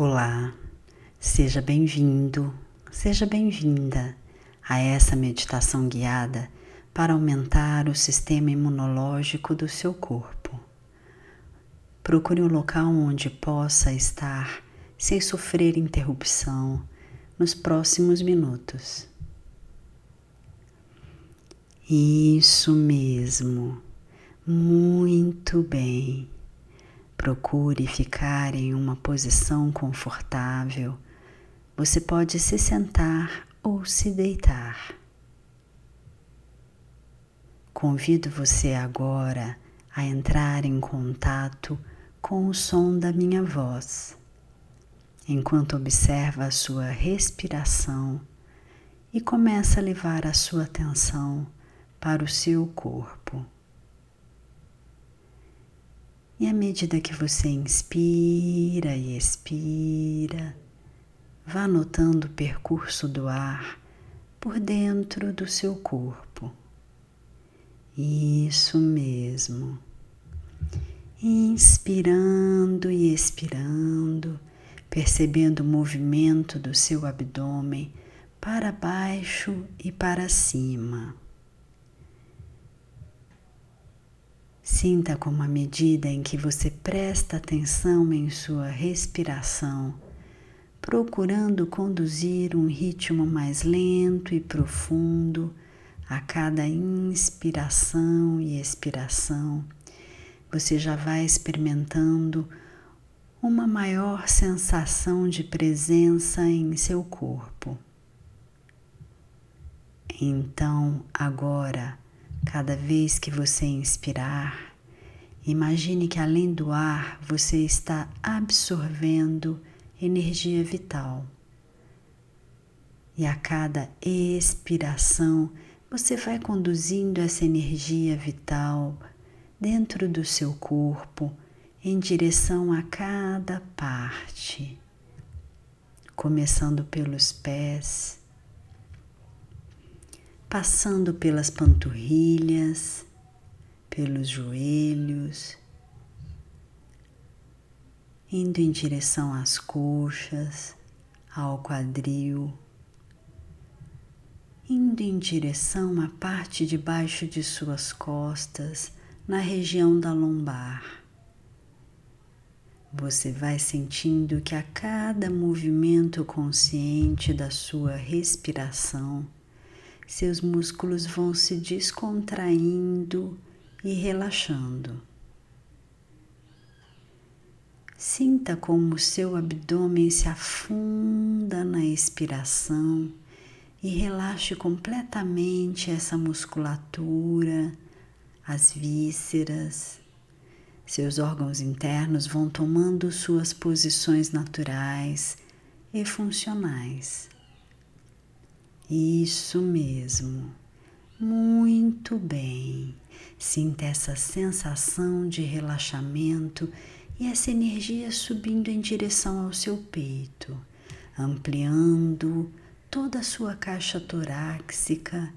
Olá, seja bem-vindo, seja bem-vinda a essa meditação guiada para aumentar o sistema imunológico do seu corpo. Procure um local onde possa estar sem sofrer interrupção nos próximos minutos. Isso mesmo, muito bem. Procure ficar em uma posição confortável. Você pode se sentar ou se deitar. Convido você agora a entrar em contato com o som da minha voz, enquanto observa a sua respiração e começa a levar a sua atenção para o seu corpo. E à medida que você inspira e expira, vá notando o percurso do ar por dentro do seu corpo. Isso mesmo. Inspirando e expirando, percebendo o movimento do seu abdômen para baixo e para cima. Sinta como à medida em que você presta atenção em sua respiração, procurando conduzir um ritmo mais lento e profundo a cada inspiração e expiração, você já vai experimentando uma maior sensação de presença em seu corpo. Então, agora, cada vez que você inspirar, Imagine que além do ar você está absorvendo energia vital. E a cada expiração você vai conduzindo essa energia vital dentro do seu corpo em direção a cada parte, começando pelos pés, passando pelas panturrilhas pelos joelhos, indo em direção às coxas, ao quadril, indo em direção à parte de baixo de suas costas, na região da lombar. Você vai sentindo que a cada movimento consciente da sua respiração, seus músculos vão se descontraindo e relaxando. Sinta como seu abdômen se afunda na expiração e relaxe completamente essa musculatura, as vísceras. Seus órgãos internos vão tomando suas posições naturais e funcionais. Isso mesmo. Muito bem. Sinta essa sensação de relaxamento e essa energia subindo em direção ao seu peito, ampliando toda a sua caixa torácica,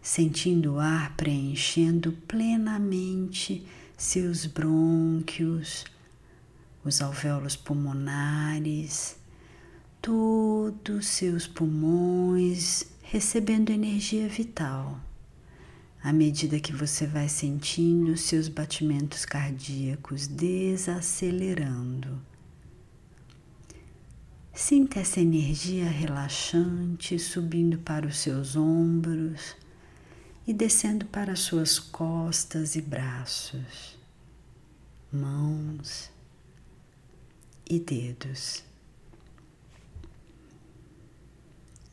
sentindo o ar preenchendo plenamente seus brônquios, os alvéolos pulmonares, todos os seus pulmões recebendo energia vital. À medida que você vai sentindo seus batimentos cardíacos desacelerando. Sinta essa energia relaxante subindo para os seus ombros e descendo para suas costas e braços, mãos e dedos.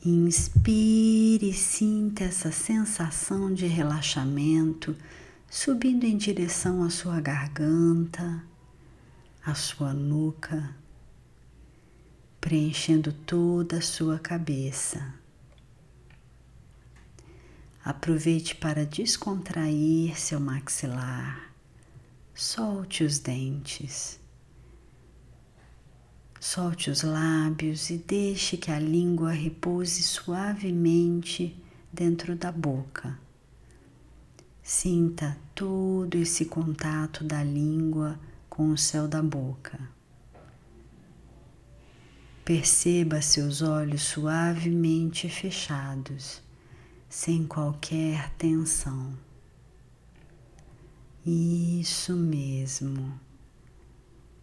Inspire e sinta essa sensação de relaxamento subindo em direção à sua garganta, à sua nuca, preenchendo toda a sua cabeça. Aproveite para descontrair seu maxilar, solte os dentes. Solte os lábios e deixe que a língua repouse suavemente dentro da boca. Sinta todo esse contato da língua com o céu da boca. Perceba seus olhos suavemente fechados, sem qualquer tensão. Isso mesmo.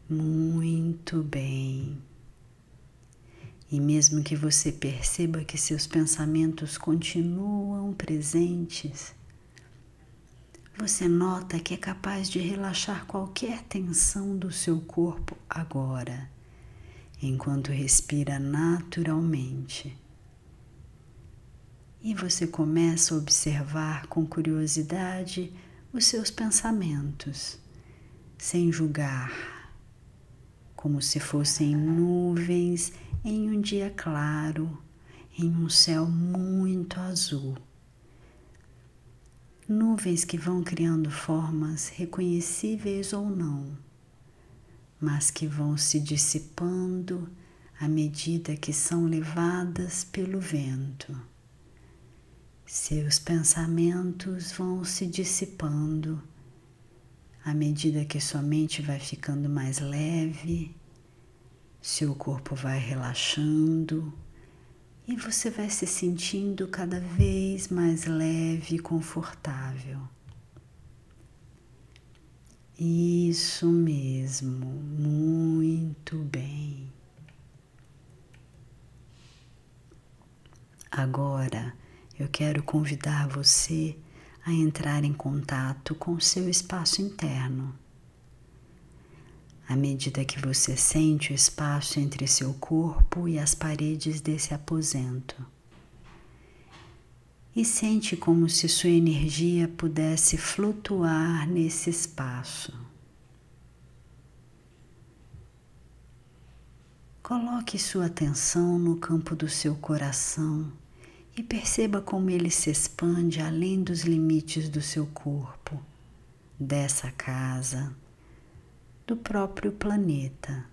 Muito bem. E mesmo que você perceba que seus pensamentos continuam presentes, você nota que é capaz de relaxar qualquer tensão do seu corpo agora, enquanto respira naturalmente. E você começa a observar com curiosidade os seus pensamentos, sem julgar, como se fossem nuvens em um dia claro, em um céu muito azul nuvens que vão criando formas reconhecíveis ou não, mas que vão se dissipando à medida que são levadas pelo vento. Seus pensamentos vão se dissipando à medida que sua mente vai ficando mais leve, seu corpo vai relaxando e você vai se sentindo cada vez mais leve e confortável. Isso mesmo, muito bem. Agora eu quero convidar você a entrar em contato com o seu espaço interno à medida que você sente o espaço entre seu corpo e as paredes desse aposento. E sente como se sua energia pudesse flutuar nesse espaço. Coloque sua atenção no campo do seu coração e perceba como ele se expande além dos limites do seu corpo, dessa casa do próprio planeta.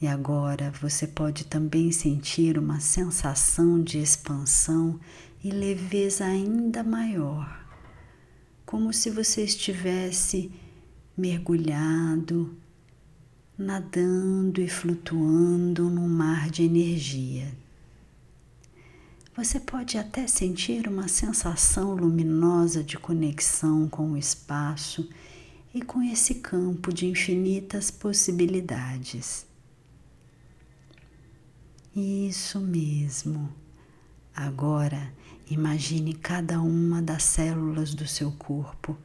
E agora você pode também sentir uma sensação de expansão e leveza ainda maior, como se você estivesse mergulhado, nadando e flutuando num mar de energia. Você pode até sentir uma sensação luminosa de conexão com o espaço e com esse campo de infinitas possibilidades. Isso mesmo. Agora imagine cada uma das células do seu corpo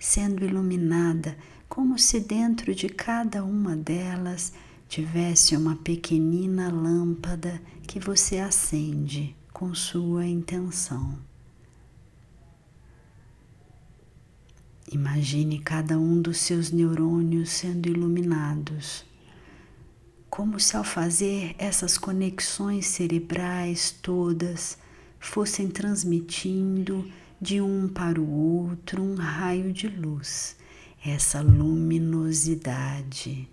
sendo iluminada como se dentro de cada uma delas tivesse uma pequenina lâmpada que você acende com sua intenção. Imagine cada um dos seus neurônios sendo iluminados, como se ao fazer essas conexões cerebrais todas fossem transmitindo de um para o outro um raio de luz, essa luminosidade.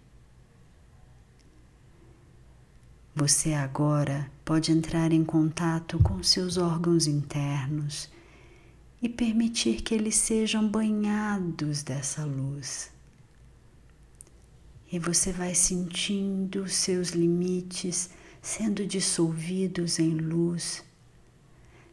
Você agora pode entrar em contato com seus órgãos internos e permitir que eles sejam banhados dessa luz. E você vai sentindo seus limites sendo dissolvidos em luz,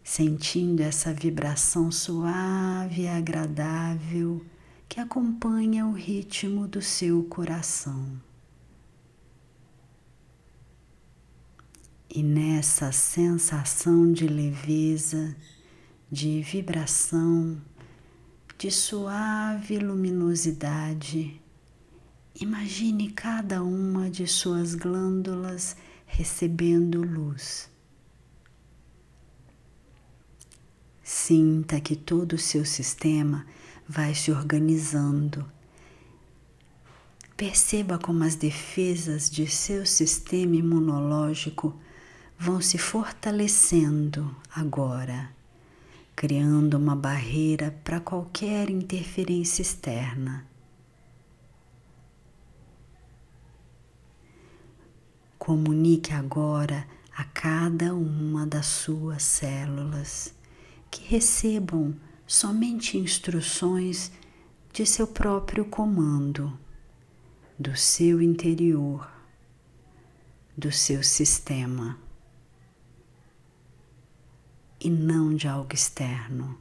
sentindo essa vibração suave e agradável que acompanha o ritmo do seu coração. E nessa sensação de leveza, de vibração, de suave luminosidade. Imagine cada uma de suas glândulas recebendo luz. Sinta que todo o seu sistema vai se organizando. Perceba como as defesas de seu sistema imunológico vão se fortalecendo agora criando uma barreira para qualquer interferência externa. Comunique agora a cada uma das suas células que recebam somente instruções de seu próprio comando, do seu interior, do seu sistema e não de algo externo.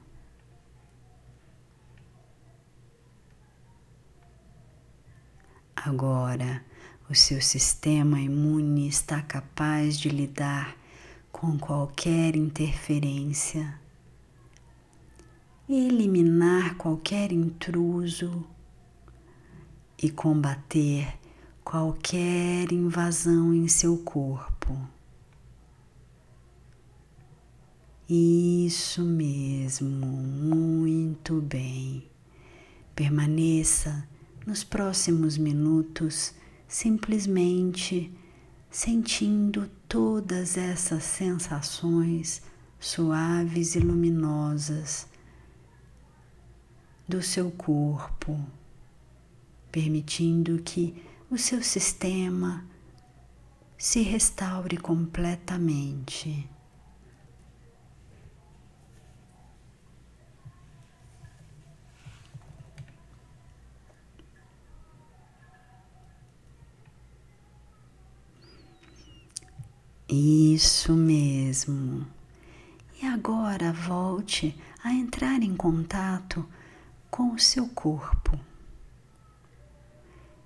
Agora, o seu sistema imune está capaz de lidar com qualquer interferência, eliminar qualquer intruso e combater qualquer invasão em seu corpo. Isso mesmo, muito bem. Permaneça nos próximos minutos simplesmente sentindo todas essas sensações suaves e luminosas do seu corpo, permitindo que o seu sistema se restaure completamente. Isso mesmo. E agora volte a entrar em contato com o seu corpo.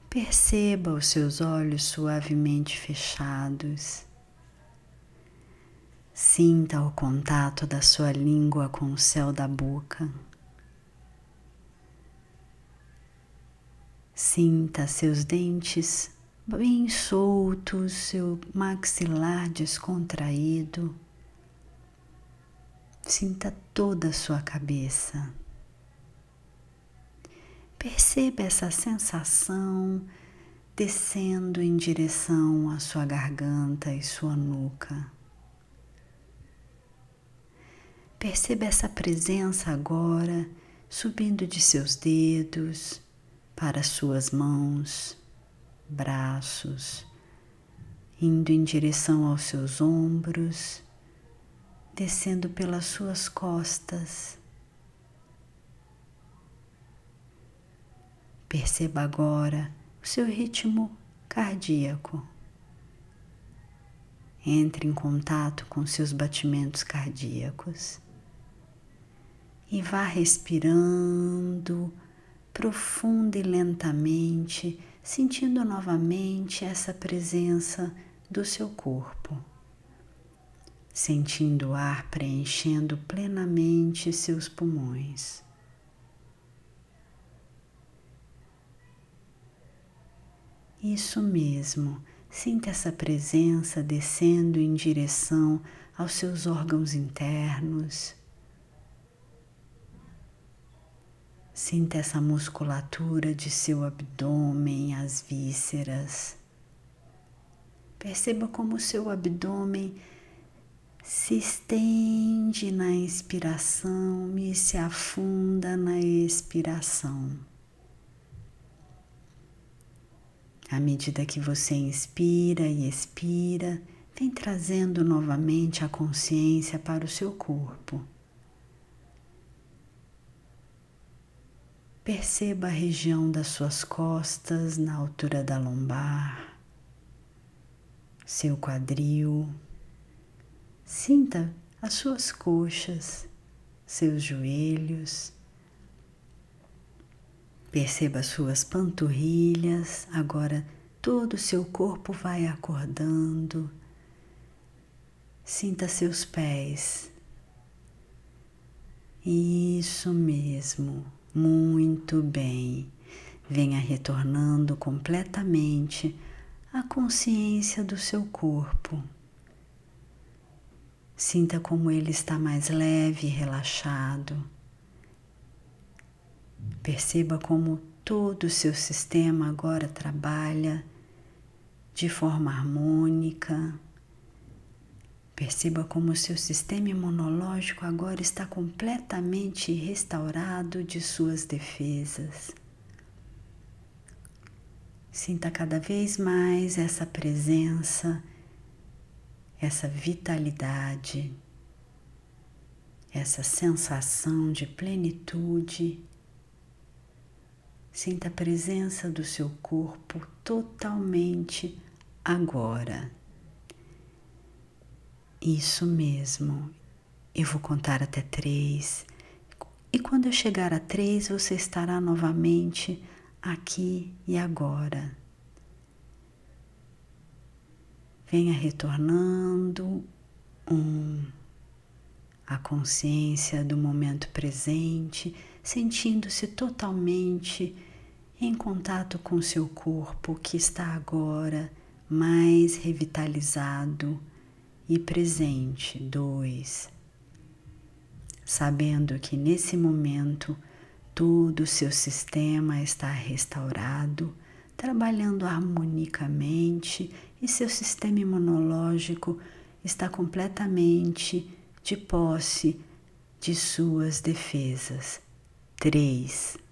Perceba os seus olhos suavemente fechados. Sinta o contato da sua língua com o céu da boca. Sinta seus dentes bem solto, seu maxilar descontraído. Sinta toda a sua cabeça. Perceba essa sensação descendo em direção à sua garganta e sua nuca. Perceba essa presença agora subindo de seus dedos para suas mãos braços, indo em direção aos seus ombros, descendo pelas suas costas. Perceba agora o seu ritmo cardíaco. Entre em contato com seus batimentos cardíacos e vá respirando profunda e lentamente sentindo novamente essa presença do seu corpo, sentindo o ar preenchendo plenamente seus pulmões. Isso mesmo, sinta essa presença descendo em direção aos seus órgãos internos Sinta essa musculatura de seu abdômen, as vísceras. Perceba como seu abdômen se estende na inspiração e se afunda na expiração. À medida que você inspira e expira, vem trazendo novamente a consciência para o seu corpo. Perceba a região das suas costas na altura da lombar, seu quadril. Sinta as suas coxas, seus joelhos. Perceba as suas panturrilhas. Agora todo o seu corpo vai acordando. Sinta seus pés. Isso mesmo. Muito bem. Venha retornando completamente à consciência do seu corpo. Sinta como ele está mais leve e relaxado. Perceba como todo o seu sistema agora trabalha de forma harmônica, Perceba como seu sistema imunológico agora está completamente restaurado de suas defesas. Sinta cada vez mais essa presença, essa vitalidade, essa sensação de plenitude. Sinta a presença do seu corpo totalmente agora Isso mesmo. Eu vou contar até três. E quando eu chegar a três, você estará novamente aqui e agora. Venha retornando um, a consciência do momento presente, sentindo-se totalmente em contato com seu corpo que está agora mais revitalizado e presente. Dois. Sabendo que nesse momento todo o seu sistema está restaurado, trabalhando harmonicamente e seu sistema imunológico está completamente de posse de suas defesas. 3.